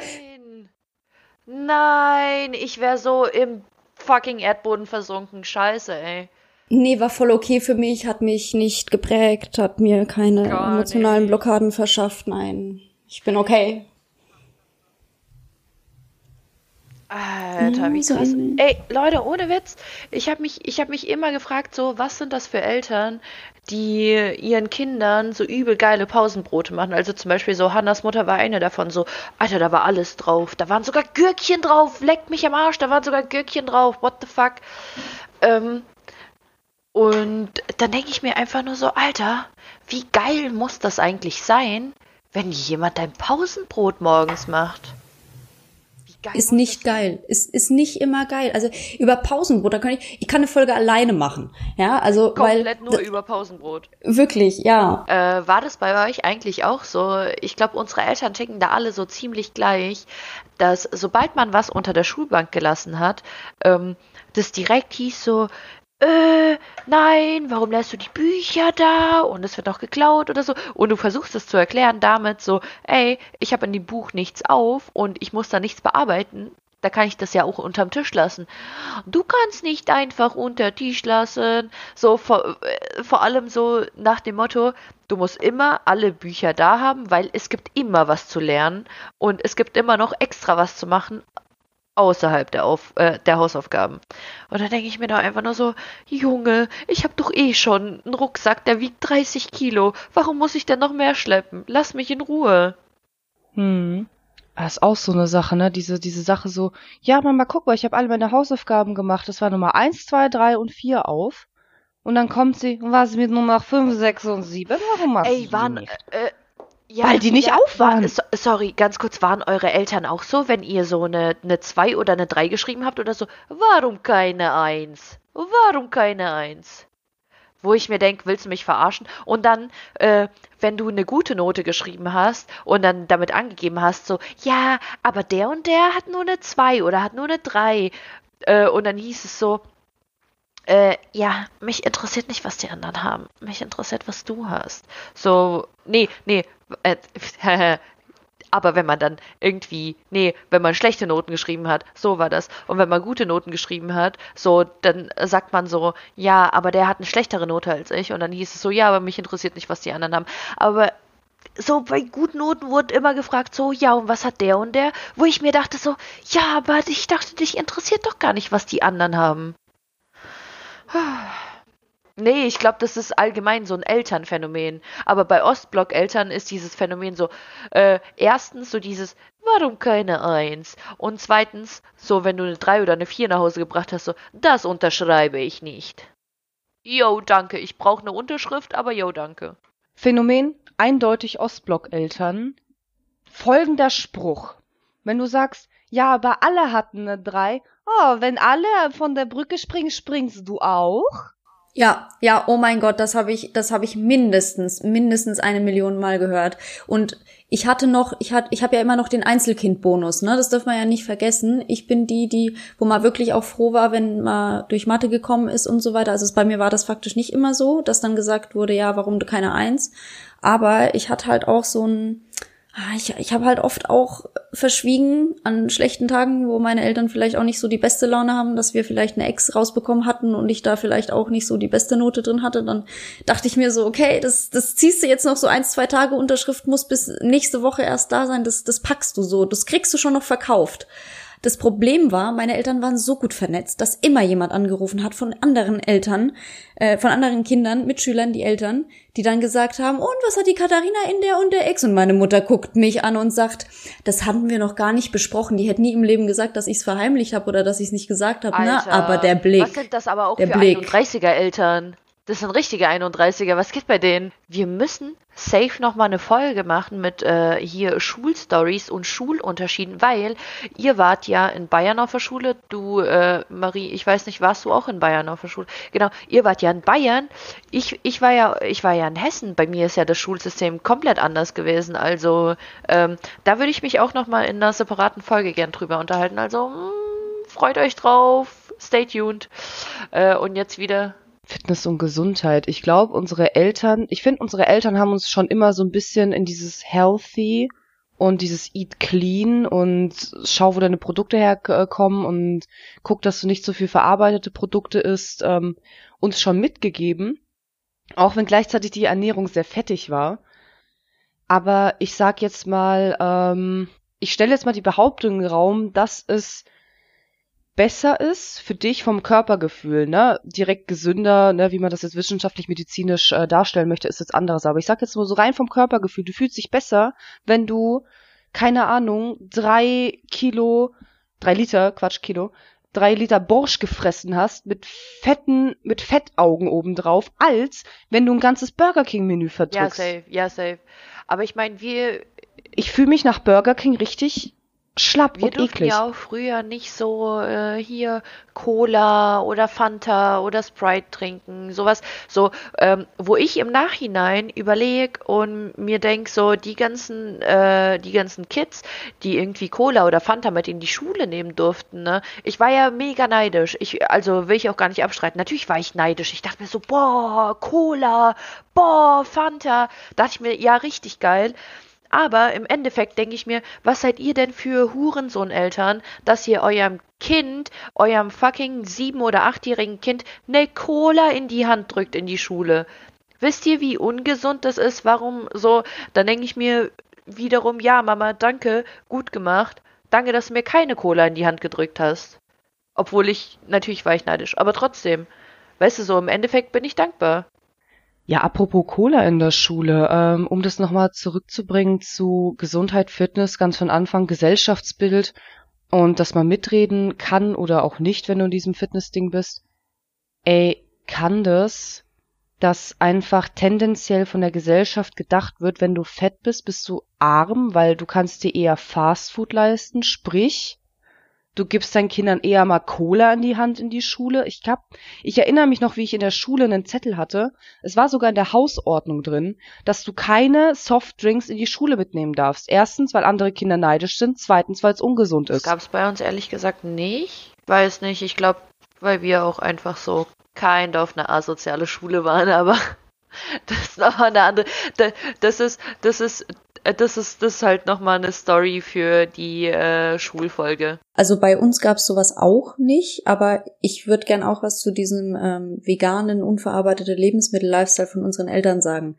Nein, Nein ich wäre so im fucking Erdboden versunken, scheiße, ey. Nee, war voll okay für mich, hat mich nicht geprägt, hat mir keine Gar emotionalen nicht. Blockaden verschafft, nein. Ich bin okay. Alter, wie krass. Ey, Leute, ohne Witz. Ich habe mich, ich hab mich immer gefragt, so, was sind das für Eltern, die ihren Kindern so übel geile Pausenbrote machen? Also zum Beispiel so, Hannas Mutter war eine davon, so, Alter, da war alles drauf. Da waren sogar Gürkchen drauf. Leckt mich am Arsch, da waren sogar Gürkchen drauf. What the fuck? Ähm, und dann denke ich mir einfach nur so, Alter, wie geil muss das eigentlich sein, wenn jemand dein Pausenbrot morgens macht? Wie geil Ist nicht geil. Ist, ist nicht immer geil. Also über Pausenbrot, da kann ich, ich kann eine Folge alleine machen. Ja, also, Komplett weil, nur über Pausenbrot. wirklich, ja. Äh, war das bei euch eigentlich auch so? Ich glaube, unsere Eltern ticken da alle so ziemlich gleich, dass sobald man was unter der Schulbank gelassen hat, ähm, das direkt hieß so, äh, nein, warum lässt du die Bücher da? Und es wird noch geklaut oder so. Und du versuchst es zu erklären damit so, ey, ich habe in dem Buch nichts auf und ich muss da nichts bearbeiten. Da kann ich das ja auch unterm Tisch lassen. Du kannst nicht einfach unter Tisch lassen. So vor, äh, vor allem so nach dem Motto, du musst immer alle Bücher da haben, weil es gibt immer was zu lernen und es gibt immer noch extra was zu machen außerhalb der, Auf, äh, der Hausaufgaben. Und dann denke ich mir da einfach nur so, Junge, ich habe doch eh schon einen Rucksack, der wiegt 30 Kilo. Warum muss ich denn noch mehr schleppen? Lass mich in Ruhe. Hm. Das ist auch so eine Sache, ne? Diese, diese Sache so, ja, Mama, guck mal, ich habe alle meine Hausaufgaben gemacht. Das war Nummer eins, zwei, drei und vier auf. Und dann kommt sie, was mit Nummer fünf, sechs und sieben? Warum machst Ey, du waren, nicht? äh, ja, Weil die nicht auf waren. War, so, sorry, ganz kurz, waren eure Eltern auch so, wenn ihr so eine, eine 2 oder eine 3 geschrieben habt oder so? Warum keine 1? Warum keine 1? Wo ich mir denke, willst du mich verarschen? Und dann, äh, wenn du eine gute Note geschrieben hast und dann damit angegeben hast, so, ja, aber der und der hat nur eine 2 oder hat nur eine 3. Äh, und dann hieß es so, äh, ja, mich interessiert nicht, was die anderen haben. Mich interessiert, was du hast. So, nee, nee, äh, aber wenn man dann irgendwie, nee, wenn man schlechte Noten geschrieben hat, so war das. Und wenn man gute Noten geschrieben hat, so, dann sagt man so, ja, aber der hat eine schlechtere Note als ich. Und dann hieß es so, ja, aber mich interessiert nicht, was die anderen haben. Aber so bei guten Noten wurde immer gefragt, so, ja, und was hat der und der? Wo ich mir dachte, so, ja, aber ich dachte, dich interessiert doch gar nicht, was die anderen haben. Nee, ich glaube, das ist allgemein so ein Elternphänomen. Aber bei Ostblock-Eltern ist dieses Phänomen so, äh, erstens so dieses, warum keine Eins? Und zweitens, so, wenn du eine Drei oder eine Vier nach Hause gebracht hast, so, das unterschreibe ich nicht. Jo, danke, ich brauche eine Unterschrift, aber jo, danke. Phänomen, eindeutig Ostblock-Eltern. Folgender Spruch. Wenn du sagst, ja, aber alle hatten eine Drei, oh, wenn alle von der Brücke springen, springst du auch? Ja, ja, oh mein Gott, das habe ich, das habe ich mindestens, mindestens eine Million Mal gehört. Und ich hatte noch, ich hatte, ich habe ja immer noch den Einzelkindbonus, ne? Das darf man ja nicht vergessen. Ich bin die, die, wo man wirklich auch froh war, wenn man durch Mathe gekommen ist und so weiter. Also bei mir war das faktisch nicht immer so, dass dann gesagt wurde, ja, warum keine Eins? Aber ich hatte halt auch so ein, ich, ich habe halt oft auch verschwiegen an schlechten Tagen, wo meine Eltern vielleicht auch nicht so die beste Laune haben, dass wir vielleicht eine Ex rausbekommen hatten und ich da vielleicht auch nicht so die beste Note drin hatte. Dann dachte ich mir so, okay, das, das ziehst du jetzt noch so eins, zwei Tage, Unterschrift muss bis nächste Woche erst da sein, das, das packst du so, das kriegst du schon noch verkauft. Das Problem war, meine Eltern waren so gut vernetzt, dass immer jemand angerufen hat von anderen Eltern, äh, von anderen Kindern, Mitschülern, die Eltern, die dann gesagt haben, und was hat die Katharina in der und der Ex? Und meine Mutter guckt mich an und sagt, das hatten wir noch gar nicht besprochen. Die hätte nie im Leben gesagt, dass ich es verheimlicht habe oder dass ich es nicht gesagt habe. Na, aber der Blick. Was sind das aber auch der für Blick. 31er Eltern? Das sind richtige 31er. Was geht bei denen? Wir müssen safe nochmal eine Folge machen mit äh, hier Schulstories und Schulunterschieden, weil ihr wart ja in Bayern auf der Schule. Du, äh, Marie, ich weiß nicht, warst du auch in Bayern auf der Schule? Genau, ihr wart ja in Bayern. Ich, ich war ja, ich war ja in Hessen. Bei mir ist ja das Schulsystem komplett anders gewesen. Also ähm, da würde ich mich auch nochmal in einer separaten Folge gern drüber unterhalten. Also mh, mm, freut euch drauf. Stay tuned. Äh, und jetzt wieder Fitness und Gesundheit. Ich glaube, unsere Eltern, ich finde, unsere Eltern haben uns schon immer so ein bisschen in dieses Healthy und dieses Eat Clean und schau, wo deine Produkte herkommen und guck, dass du nicht so viel verarbeitete Produkte isst, ähm, uns schon mitgegeben. Auch wenn gleichzeitig die Ernährung sehr fettig war. Aber ich sag jetzt mal, ähm, ich stelle jetzt mal die Behauptung in den Raum, dass es besser ist für dich vom Körpergefühl, ne? Direkt gesünder, ne, wie man das jetzt wissenschaftlich medizinisch äh, darstellen möchte, ist jetzt anderes. Aber ich sag jetzt nur so rein vom Körpergefühl, du fühlst dich besser, wenn du, keine Ahnung, drei Kilo, drei Liter, Quatsch, Kilo, drei Liter Borsch gefressen hast mit fetten, mit Fettaugen obendrauf, als wenn du ein ganzes Burger King Menü verdrückst. Ja, safe, ja, safe. Aber ich meine, wir. Ich fühle mich nach Burger King richtig schlapp Wir und eklig. ja auch früher nicht so äh, hier Cola oder Fanta oder Sprite trinken, sowas, so, ähm, wo ich im Nachhinein überlege und mir denk so, die ganzen, äh, die ganzen Kids, die irgendwie Cola oder Fanta mit in die Schule nehmen durften, ne, ich war ja mega neidisch. Ich, also will ich auch gar nicht abstreiten. Natürlich war ich neidisch. Ich dachte mir so, boah, Cola, boah, Fanta. Dachte ich mir, ja, richtig geil. Aber im Endeffekt denke ich mir, was seid ihr denn für Hurensohn-Eltern, dass ihr eurem Kind, eurem fucking sieben- oder achtjährigen Kind, ne Cola in die Hand drückt in die Schule? Wisst ihr, wie ungesund das ist? Warum so? Dann denke ich mir wiederum, ja, Mama, danke, gut gemacht. Danke, dass du mir keine Cola in die Hand gedrückt hast. Obwohl ich, natürlich war ich neidisch, aber trotzdem. Weißt du, so im Endeffekt bin ich dankbar. Ja, apropos Cola in der Schule, ähm, um das nochmal zurückzubringen zu Gesundheit, Fitness, ganz von Anfang Gesellschaftsbild und dass man mitreden kann oder auch nicht, wenn du in diesem Fitnessding bist. Ey, kann das, dass einfach tendenziell von der Gesellschaft gedacht wird, wenn du fett bist, bist du arm, weil du kannst dir eher Fastfood leisten, sprich, du gibst deinen Kindern eher mal Cola in die Hand in die Schule. Ich hab, ich erinnere mich noch, wie ich in der Schule einen Zettel hatte. Es war sogar in der Hausordnung drin, dass du keine Softdrinks in die Schule mitnehmen darfst. Erstens, weil andere Kinder neidisch sind. Zweitens, weil es ungesund Das ist. gab es bei uns ehrlich gesagt nicht. Weiß nicht, ich glaube, weil wir auch einfach so kind of eine asoziale Schule waren, aber das ist noch eine andere. da- Das ist, das ist, das ist, das ist halt nochmal eine Story für die äh, Schulfolge. Also bei uns gab's sowas auch nicht, aber ich würde gern auch was zu diesem ähm, veganen, unverarbeitete Lebensmittel-Lifestyle von unseren Eltern sagen.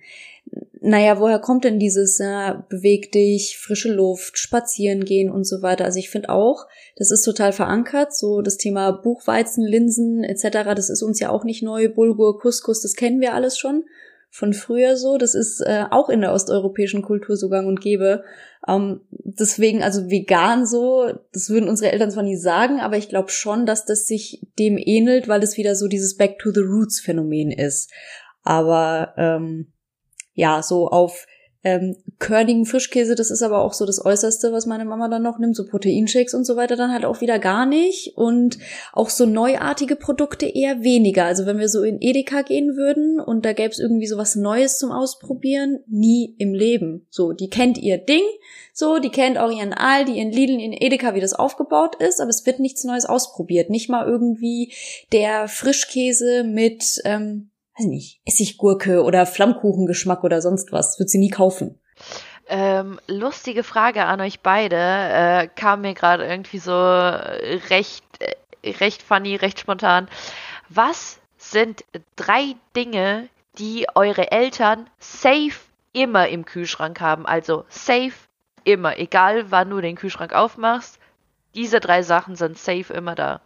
naja, woher kommt denn dieses, ja, beweg dich, frische Luft, spazieren gehen und so weiter. Also ich finde auch, das ist total verankert, so das Thema Buchweizen, Linsen etc., das ist uns ja auch nicht neu, Bulgur, Couscous, das kennen wir alles schon von früher so. Das ist äh, auch in der osteuropäischen Kultur so gang und gäbe. Ähm, deswegen, also vegan so, das würden unsere Eltern zwar nie sagen, aber ich glaube schon, dass das sich dem ähnelt, weil es wieder so dieses Back to the Roots Phänomen ist. Aber ähm, ja, so auf ähm, körnigen Frischkäse, das ist aber auch so das Äußerste, was meine Mama dann noch nimmt, so Proteinshakes und so weiter, dann halt auch wieder gar nicht und auch so neuartige Produkte eher weniger. Also wenn wir so in Edeka gehen würden und da gäbe es irgendwie so was Neues zum Ausprobieren, nie im Leben. So, die kennt ihr Ding, so, die kennt auch ihren Aldi, ihren Lidl, ihren Edeka, wie das aufgebaut ist, aber es wird nichts Neues ausprobiert. Nicht mal irgendwie der Frischkäse mit ähm, weiß nicht, Essiggurke oder Flammkuchengeschmack oder sonst was. Wird sie nie kaufen. Ähm, lustige Frage an euch beide. Äh, kam mir gerade irgendwie so recht, äh, recht funny, recht spontan. Was sind drei Dinge, die eure Eltern safe immer im Kühlschrank haben? Also safe immer, egal wann du den Kühlschrank aufmachst. Diese drei Sachen sind safe immer da.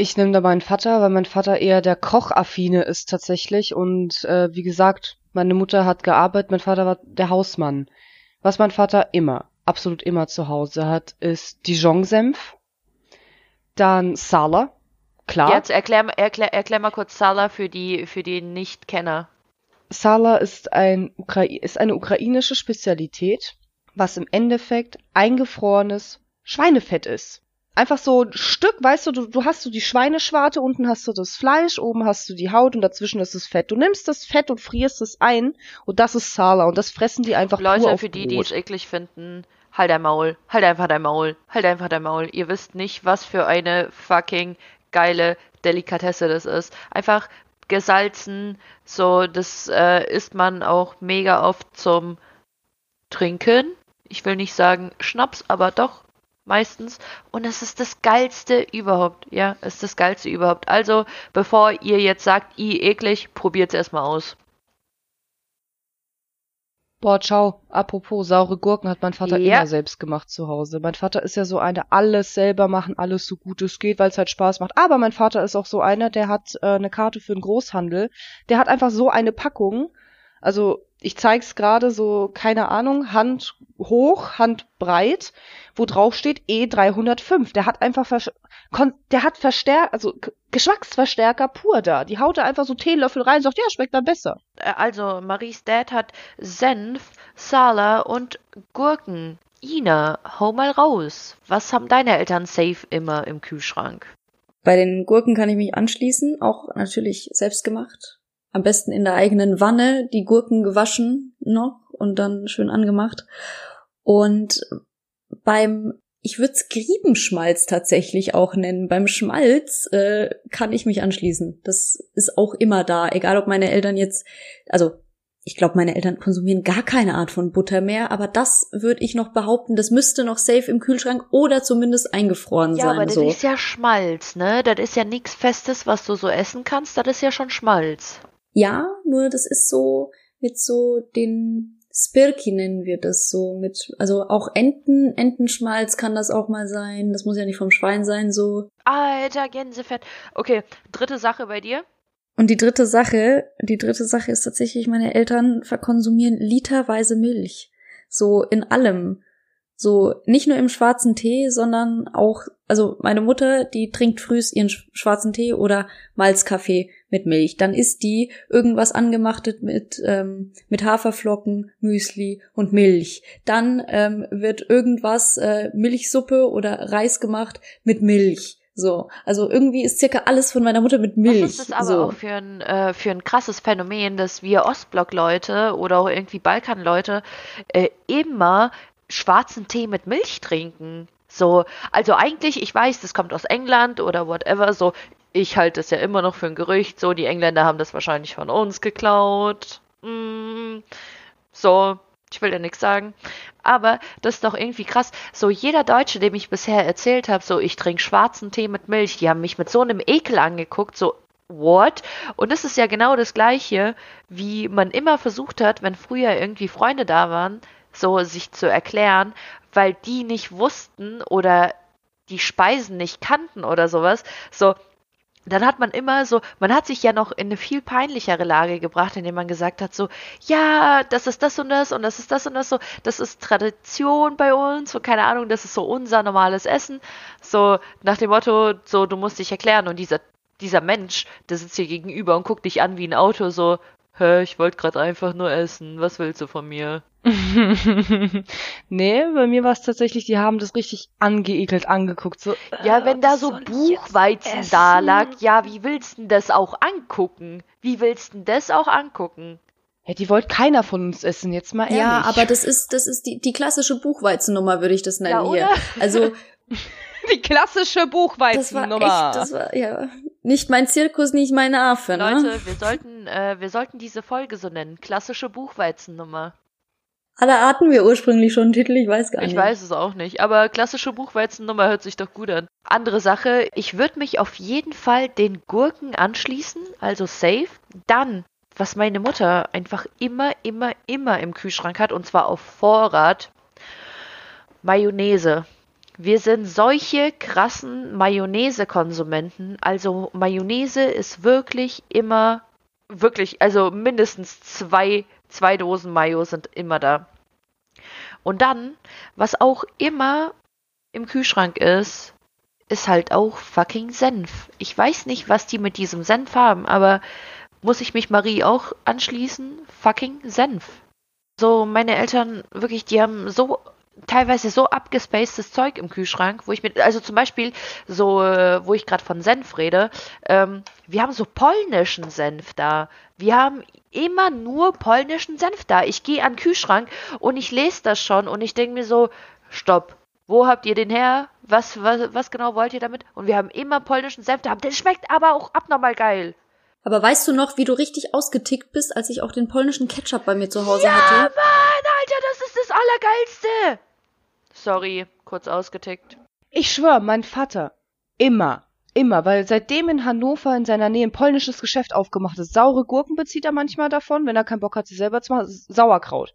Ich nehme da meinen Vater, weil mein Vater eher der Kochaffine ist tatsächlich. Und äh, wie gesagt, meine Mutter hat gearbeitet, mein Vater war der Hausmann. Was mein Vater immer, absolut immer zu Hause hat, ist Dijon-Senf, dann Sala, klar. Jetzt erklär, erklär, erklär mal kurz Sala für die, für die Nicht-Kenner. Sala ist, ein Ukra ist eine ukrainische Spezialität, was im Endeffekt eingefrorenes Schweinefett ist einfach so ein Stück, weißt du, du, du hast so die Schweineschwarte, unten hast du das Fleisch, oben hast du die Haut und dazwischen ist das Fett. Du nimmst das Fett und frierst es ein und das ist Sala und das fressen die einfach Leute, pur auf für die, Brot. die es eklig finden, halt dein Maul, halt einfach dein Maul, halt einfach dein Maul. Ihr wisst nicht, was für eine fucking geile Delikatesse das ist. Einfach gesalzen, so, das äh, isst man auch mega oft zum Trinken. Ich will nicht sagen Schnaps, aber doch meistens. Und es ist das Geilste überhaupt. Ja, es ist das Geilste überhaupt. Also, bevor ihr jetzt sagt, i eklig, probiert es erstmal aus. Boah, ciao. Apropos, saure Gurken hat mein Vater Ja. immer selbst gemacht zu Hause. Mein Vater ist ja so einer, alles selber machen, alles so gut es geht, weil es halt Spaß macht. Aber mein Vater ist auch so einer, der hat äh, eine Karte für den Großhandel. Der hat einfach so eine Packung. Also ich zeig's gerade so, keine Ahnung, Hand hoch, Hand breit, wo drauf steht E305. Der hat einfach Versch der hat Verstärker, also Geschmacksverstärker pur da. Die haut da einfach so Teelöffel rein, sagt, ja, schmeckt dann besser. Äh, Also, Maries Dad hat Senf, Sala und Gurken. Ina, hau mal raus. Was haben deine Eltern safe immer im Kühlschrank? Bei den Gurken kann ich mich anschließen, auch natürlich selbst gemacht. Am besten in der eigenen Wanne, die Gurken gewaschen noch und dann schön angemacht. Und beim, ich würde es Griebenschmalz tatsächlich auch nennen. Beim Schmalz äh, kann ich mich anschließen. Das ist auch immer da, egal ob meine Eltern jetzt, also ich glaube, meine Eltern konsumieren gar keine Art von Butter mehr, aber das würde ich noch behaupten, das müsste noch safe im Kühlschrank oder zumindest eingefroren Ja, sein. aber das so. ist ja Schmalz, ne? Das ist ja nichts Festes, was du so essen kannst. Das ist ja schon Schmalz. Ja, nur das ist so mit so den Spirki nennen wir das so mit, also auch Enten, Entenschmalz kann das auch mal sein. Das muss ja nicht vom Schwein sein so. Alter, Gänsefett. Okay, dritte Sache bei dir. Und die dritte Sache, die dritte Sache ist tatsächlich, meine Eltern verkonsumieren literweise Milch. So in allem. So nicht nur im schwarzen Tee, sondern auch, also meine Mutter, die trinkt frühs ihren sch- schwarzen Tee oder Malzkaffee mit Milch. Dann isst die irgendwas angemachtet mit, ähm, mit Haferflocken, Müsli und Milch. Dann ähm, wird irgendwas äh, Milchsuppe oder Reis gemacht mit Milch. So, also irgendwie ist circa alles von meiner Mutter mit Milch. Was ist das aber so. auch für ein, äh, für ein krasses Phänomen, dass wir Ostblock-Leute oder auch irgendwie Balkan-Leute äh, immer schwarzen Tee mit Milch trinken. So, also eigentlich, ich weiß, das kommt aus England oder whatever, so, ich halte es ja immer noch für ein Gerücht, so, die Engländer haben das wahrscheinlich von uns geklaut. Mm, so, ich will ja nichts sagen. Aber das ist doch irgendwie krass. So, jeder Deutsche, dem ich bisher erzählt habe, so, ich trinke schwarzen Tee mit Milch, die haben mich mit so einem Ekel angeguckt, so, what? Und das ist ja genau das Gleiche, wie man immer versucht hat, wenn früher irgendwie Freunde da waren, so sich zu erklären, weil die nicht wussten oder die Speisen nicht kannten oder sowas. So, dann hat man immer so, man hat sich ja noch in eine viel peinlichere Lage gebracht, indem man gesagt hat, so, ja, das ist das und das und das ist das und das so, das ist Tradition bei uns und keine Ahnung, das ist so unser normales Essen. So nach dem Motto, so, du musst dich erklären und dieser, dieser Mensch, der sitzt hier gegenüber und guckt dich an wie ein Auto, so, hä, ich wollte gerade einfach nur essen, was willst du von mir? nee, bei mir war es tatsächlich, die haben das richtig angeekelt angeguckt. So, ja, wenn da so Buchweizen da lag, ja, wie willst du denn das auch angucken? Wie willst du denn das auch angucken? Ja, die wollte keiner von uns essen, jetzt mal ehrlich. Ja, aber das ist, das ist die, die klassische Buchweizennummer, würde ich das nennen ja, hier. Also. die klassische Buchweizennummer. Das war echt, das war, ja. Nicht mein Zirkus, nicht meine Affe, ne? Leute, wir sollten, äh, wir sollten diese Folge so nennen. Klassische Buchweizennummer. Alle hatten wir ursprünglich schon einen Titel, ich weiß gar nicht. Ich weiß es auch nicht, aber klassische Buchweizennummer hört sich doch gut an. Andere Sache, ich würde mich auf jeden Fall den Gurken anschließen, also safe. Dann, was meine Mutter einfach immer, immer, immer im Kühlschrank hat, und zwar auf Vorrat, Mayonnaise. Wir sind solche krassen Mayonnaise-Konsumenten. Also Mayonnaise ist wirklich immer, wirklich, also mindestens zwei Zwei Dosen Mayo sind immer da. Und dann, was auch immer im Kühlschrank ist, ist halt auch fucking Senf. Ich weiß nicht, was die mit diesem Senf haben, aber muss ich mich Marie auch anschließen? Fucking Senf. So, meine Eltern, wirklich, die haben so teilweise so abgespacedes Zeug im Kühlschrank, wo ich mit, also zum Beispiel so, äh, wo ich gerade von Senf rede, ähm, wir haben so polnischen Senf da. Wir haben immer nur polnischen Senf da. Ich gehe an den Kühlschrank und ich lese das schon und ich denke mir so, stopp, wo habt ihr den her? Was, was, was genau wollt ihr damit? Und wir haben immer polnischen Senf da. Der schmeckt aber auch abnormal geil. Aber weißt du noch, wie du richtig ausgetickt bist, als ich auch den polnischen Ketchup bei mir zu Hause ja, hatte? Ja, Mann, Alter, das ist das Allergeilste. Sorry, kurz ausgetickt. Ich schwör, mein Vater. Immer. Immer, weil seitdem in Hannover in seiner Nähe ein polnisches Geschäft aufgemacht ist. Saure Gurken bezieht er manchmal davon, wenn er keinen Bock hat, sie selber zu machen. Sauerkraut.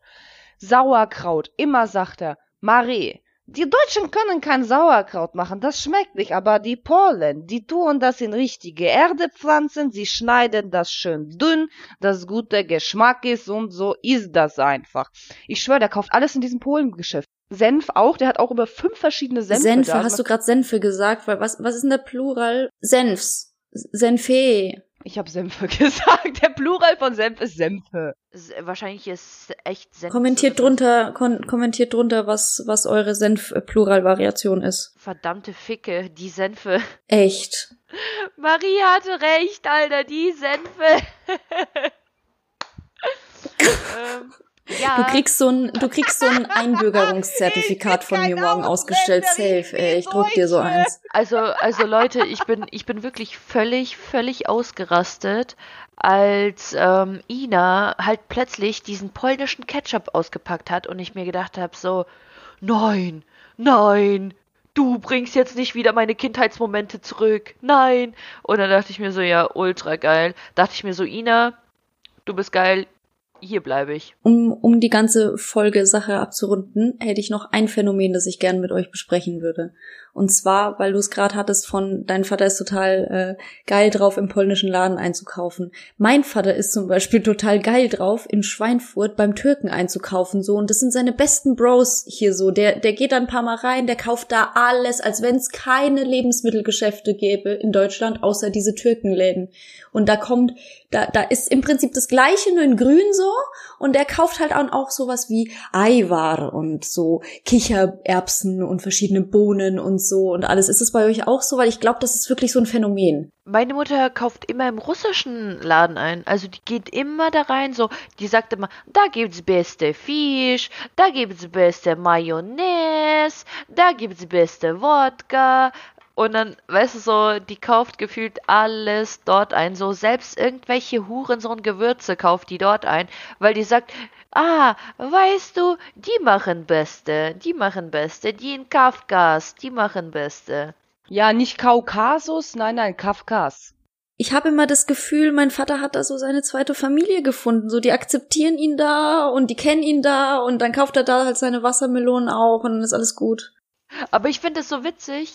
Sauerkraut. Immer sagt er, Mare, die Deutschen können kein Sauerkraut machen, das schmeckt nicht, aber die Polen, die tun das in richtige Erde pflanzen, sie schneiden das schön dünn, das gute Geschmack ist und so ist das einfach. Ich schwöre, der kauft alles in diesem Polengeschäft. Senf auch, der hat auch über fünf verschiedene Senfe. Senfe, da. hast du gerade Senfe gesagt? Weil was, was ist denn der Plural? Senfs. Senfe. Ich habe Senfe gesagt. Der Plural von Senf ist Senfe. Wahrscheinlich ist echt Senf. Kommentiert drunter, kon kommentiert drunter, was, was eure Senf-Plural-Variation ist. Verdammte Ficke, die Senfe. Echt. Marie hatte recht, Alter, die Senfe. ähm, ja. Du kriegst so ein, du kriegst so ein Einbürgerungszertifikat von mir morgen ausgestellt. Safe, ey. Ich druck dir so eins. Also, also Leute, ich bin, ich bin wirklich völlig, völlig ausgerastet, als ähm, Ina halt plötzlich diesen polnischen Ketchup ausgepackt hat und ich mir gedacht habe, so, nein, nein, du bringst jetzt nicht wieder meine Kindheitsmomente zurück. Nein. Und dann dachte ich mir so, ja, ultra geil. Dachte ich mir so, Ina, du bist geil, hier bleibe ich. Um, um die ganze Folge Sache abzurunden, hätte ich noch ein Phänomen, das ich gern mit euch besprechen würde. Und zwar, weil du es gerade hattest von, dein Vater ist total äh, geil drauf, im polnischen Laden einzukaufen. Mein Vater ist zum Beispiel total geil drauf, in Schweinfurt beim Türken einzukaufen. So, und das sind seine besten Bros hier so. Der, der geht da ein paar Mal rein, der kauft da alles, als wenn es keine Lebensmittelgeschäfte gäbe in Deutschland, außer diese Türkenläden. Und da kommt, da, da ist im Prinzip das Gleiche, nur in grün so. Und der kauft halt auch sowas wie Eiwar und so Kichererbsen und verschiedene Bohnen und so und alles. Ist es bei euch auch so? Weil ich glaube, das ist wirklich so ein Phänomen. Meine Mutter kauft immer im russischen Laden ein. Also die geht immer da rein, so, die sagt immer, da gibt's beste Fisch, da gibt's beste Mayonnaise, da gibt's beste Wodka. Und dann, weißt du, so, die kauft gefühlt alles dort ein. So, selbst irgendwelche Hurensohn-Gewürze kauft die dort ein, weil die sagt, Ah, weißt du, die machen Beste, die machen Beste, die in Kafkas, die machen Beste. Ja, nicht Kaukasus, nein, nein, Kafkas. ich habe immer das Gefühl, mein Vater hat da so seine zweite Familie gefunden. So, die akzeptieren ihn da und die kennen ihn da und dann kauft er da halt seine Wassermelonen auch und dann ist alles gut. Aber ich finde es so witzig.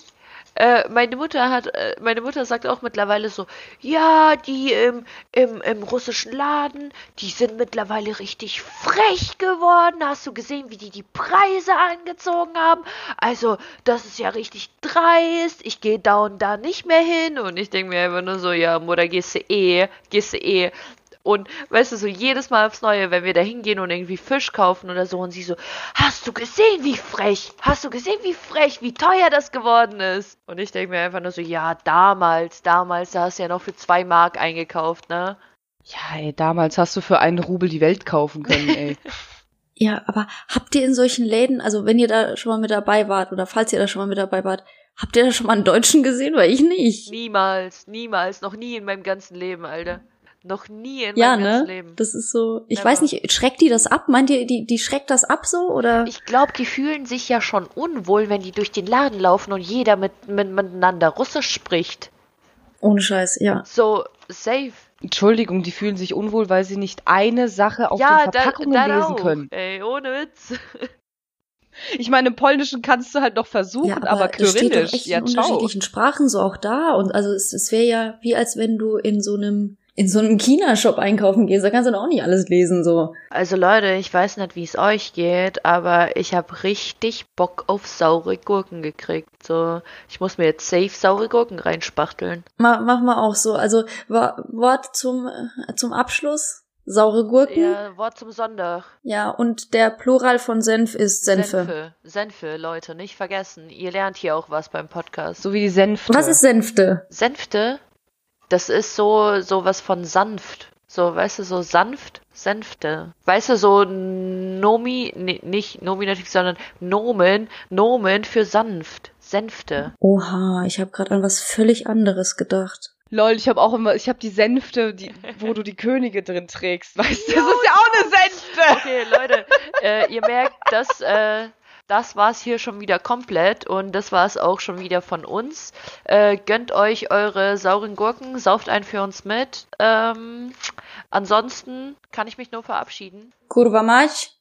Äh, meine Mutter hat, äh, meine Mutter sagt auch mittlerweile so, ja, die im, im, im russischen Laden, die sind mittlerweile richtig frech geworden. Hast du gesehen, wie die die Preise angezogen haben? Also, das ist ja richtig dreist. Ich gehe da und da nicht mehr hin. Und ich denke mir einfach nur so, ja, Mutter, gehst du eh, gehst du eh. Und weißt du, so jedes Mal aufs Neue, wenn wir da hingehen und irgendwie Fisch kaufen oder so, und sie so, hast du gesehen, wie frech? Hast du gesehen, wie frech, wie teuer das geworden ist? Und ich denke mir einfach nur so, ja, damals, damals, da hast du ja noch für zwei Mark eingekauft, ne? Ja, ey, damals hast du für einen Rubel die Welt kaufen können, ey. ja, aber habt ihr in solchen Läden, also wenn ihr da schon mal mit dabei wart oder falls ihr da schon mal mit dabei wart, habt ihr da schon mal einen Deutschen gesehen? Weil ich nicht. Niemals, niemals, noch nie in meinem ganzen Leben, Alter. Noch nie in ja, meinem ne? Leben. Das ist so. Ich Never. weiß nicht, schreckt die das ab? Meint ihr, die, die schreckt das ab so? Oder? Ich glaube, die fühlen sich ja schon unwohl, wenn die durch den Laden laufen und jeder mit, mit, miteinander Russisch spricht. Ohne Scheiß, ja. So, safe. Entschuldigung, die fühlen sich unwohl, weil sie nicht eine Sache auf ja, den Verpackungen da, da lesen auch. können. Ey, ohne Witz. Ich meine, im Polnischen kannst du halt noch versuchen, ja, aber, aber, es steht doch Kyrillisch, echt ja, in ciao. unterschiedlichen Sprachen so auch da. Und also es, es wäre ja wie als wenn du in so einem in so einem China-Shop einkaufen gehst. Da kannst du doch auch nicht alles lesen so. Also Leute, ich weiß nicht, wie es euch geht, aber ich habe richtig Bock auf saure Gurken gekriegt. So, ich muss mir jetzt safe saure Gurken reinspachteln. Ma, mach mal auch so. Also Wort zum äh, zum Abschluss. Saure Gurken. Ja. Ja, Wort zum Sonntag. und der Plural von Senf ist Senfe. Senfe. Senfe, Leute, nicht vergessen. Ihr lernt hier auch was beim Podcast. So wie die Senfte. Was ist Senfte? Senfte, das ist so sowas von sanft. So, weißt du, so sanft, Senfte. Weißt du, so Nomi, nee, nicht Nominativ, sondern Nomen, Nomen für sanft. Senfte. Oha, ich habe gerade an was völlig anderes gedacht. Lol, ich habe auch immer, ich habe die Senfte, die, wo du die Könige drin trägst, weißt du? Das ist ja auch eine Senfte. Okay, Leute, äh, ihr merkt, das, äh, das war es hier schon wieder komplett und das war es auch schon wieder von uns. Äh, gönnt euch eure sauren Gurken, sauft einen für uns mit. Ähm, ansonsten kann ich mich nur verabschieden. Kurwa mać.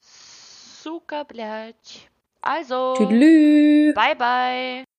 Suka blać. Also. Tüdelü. Bye bye.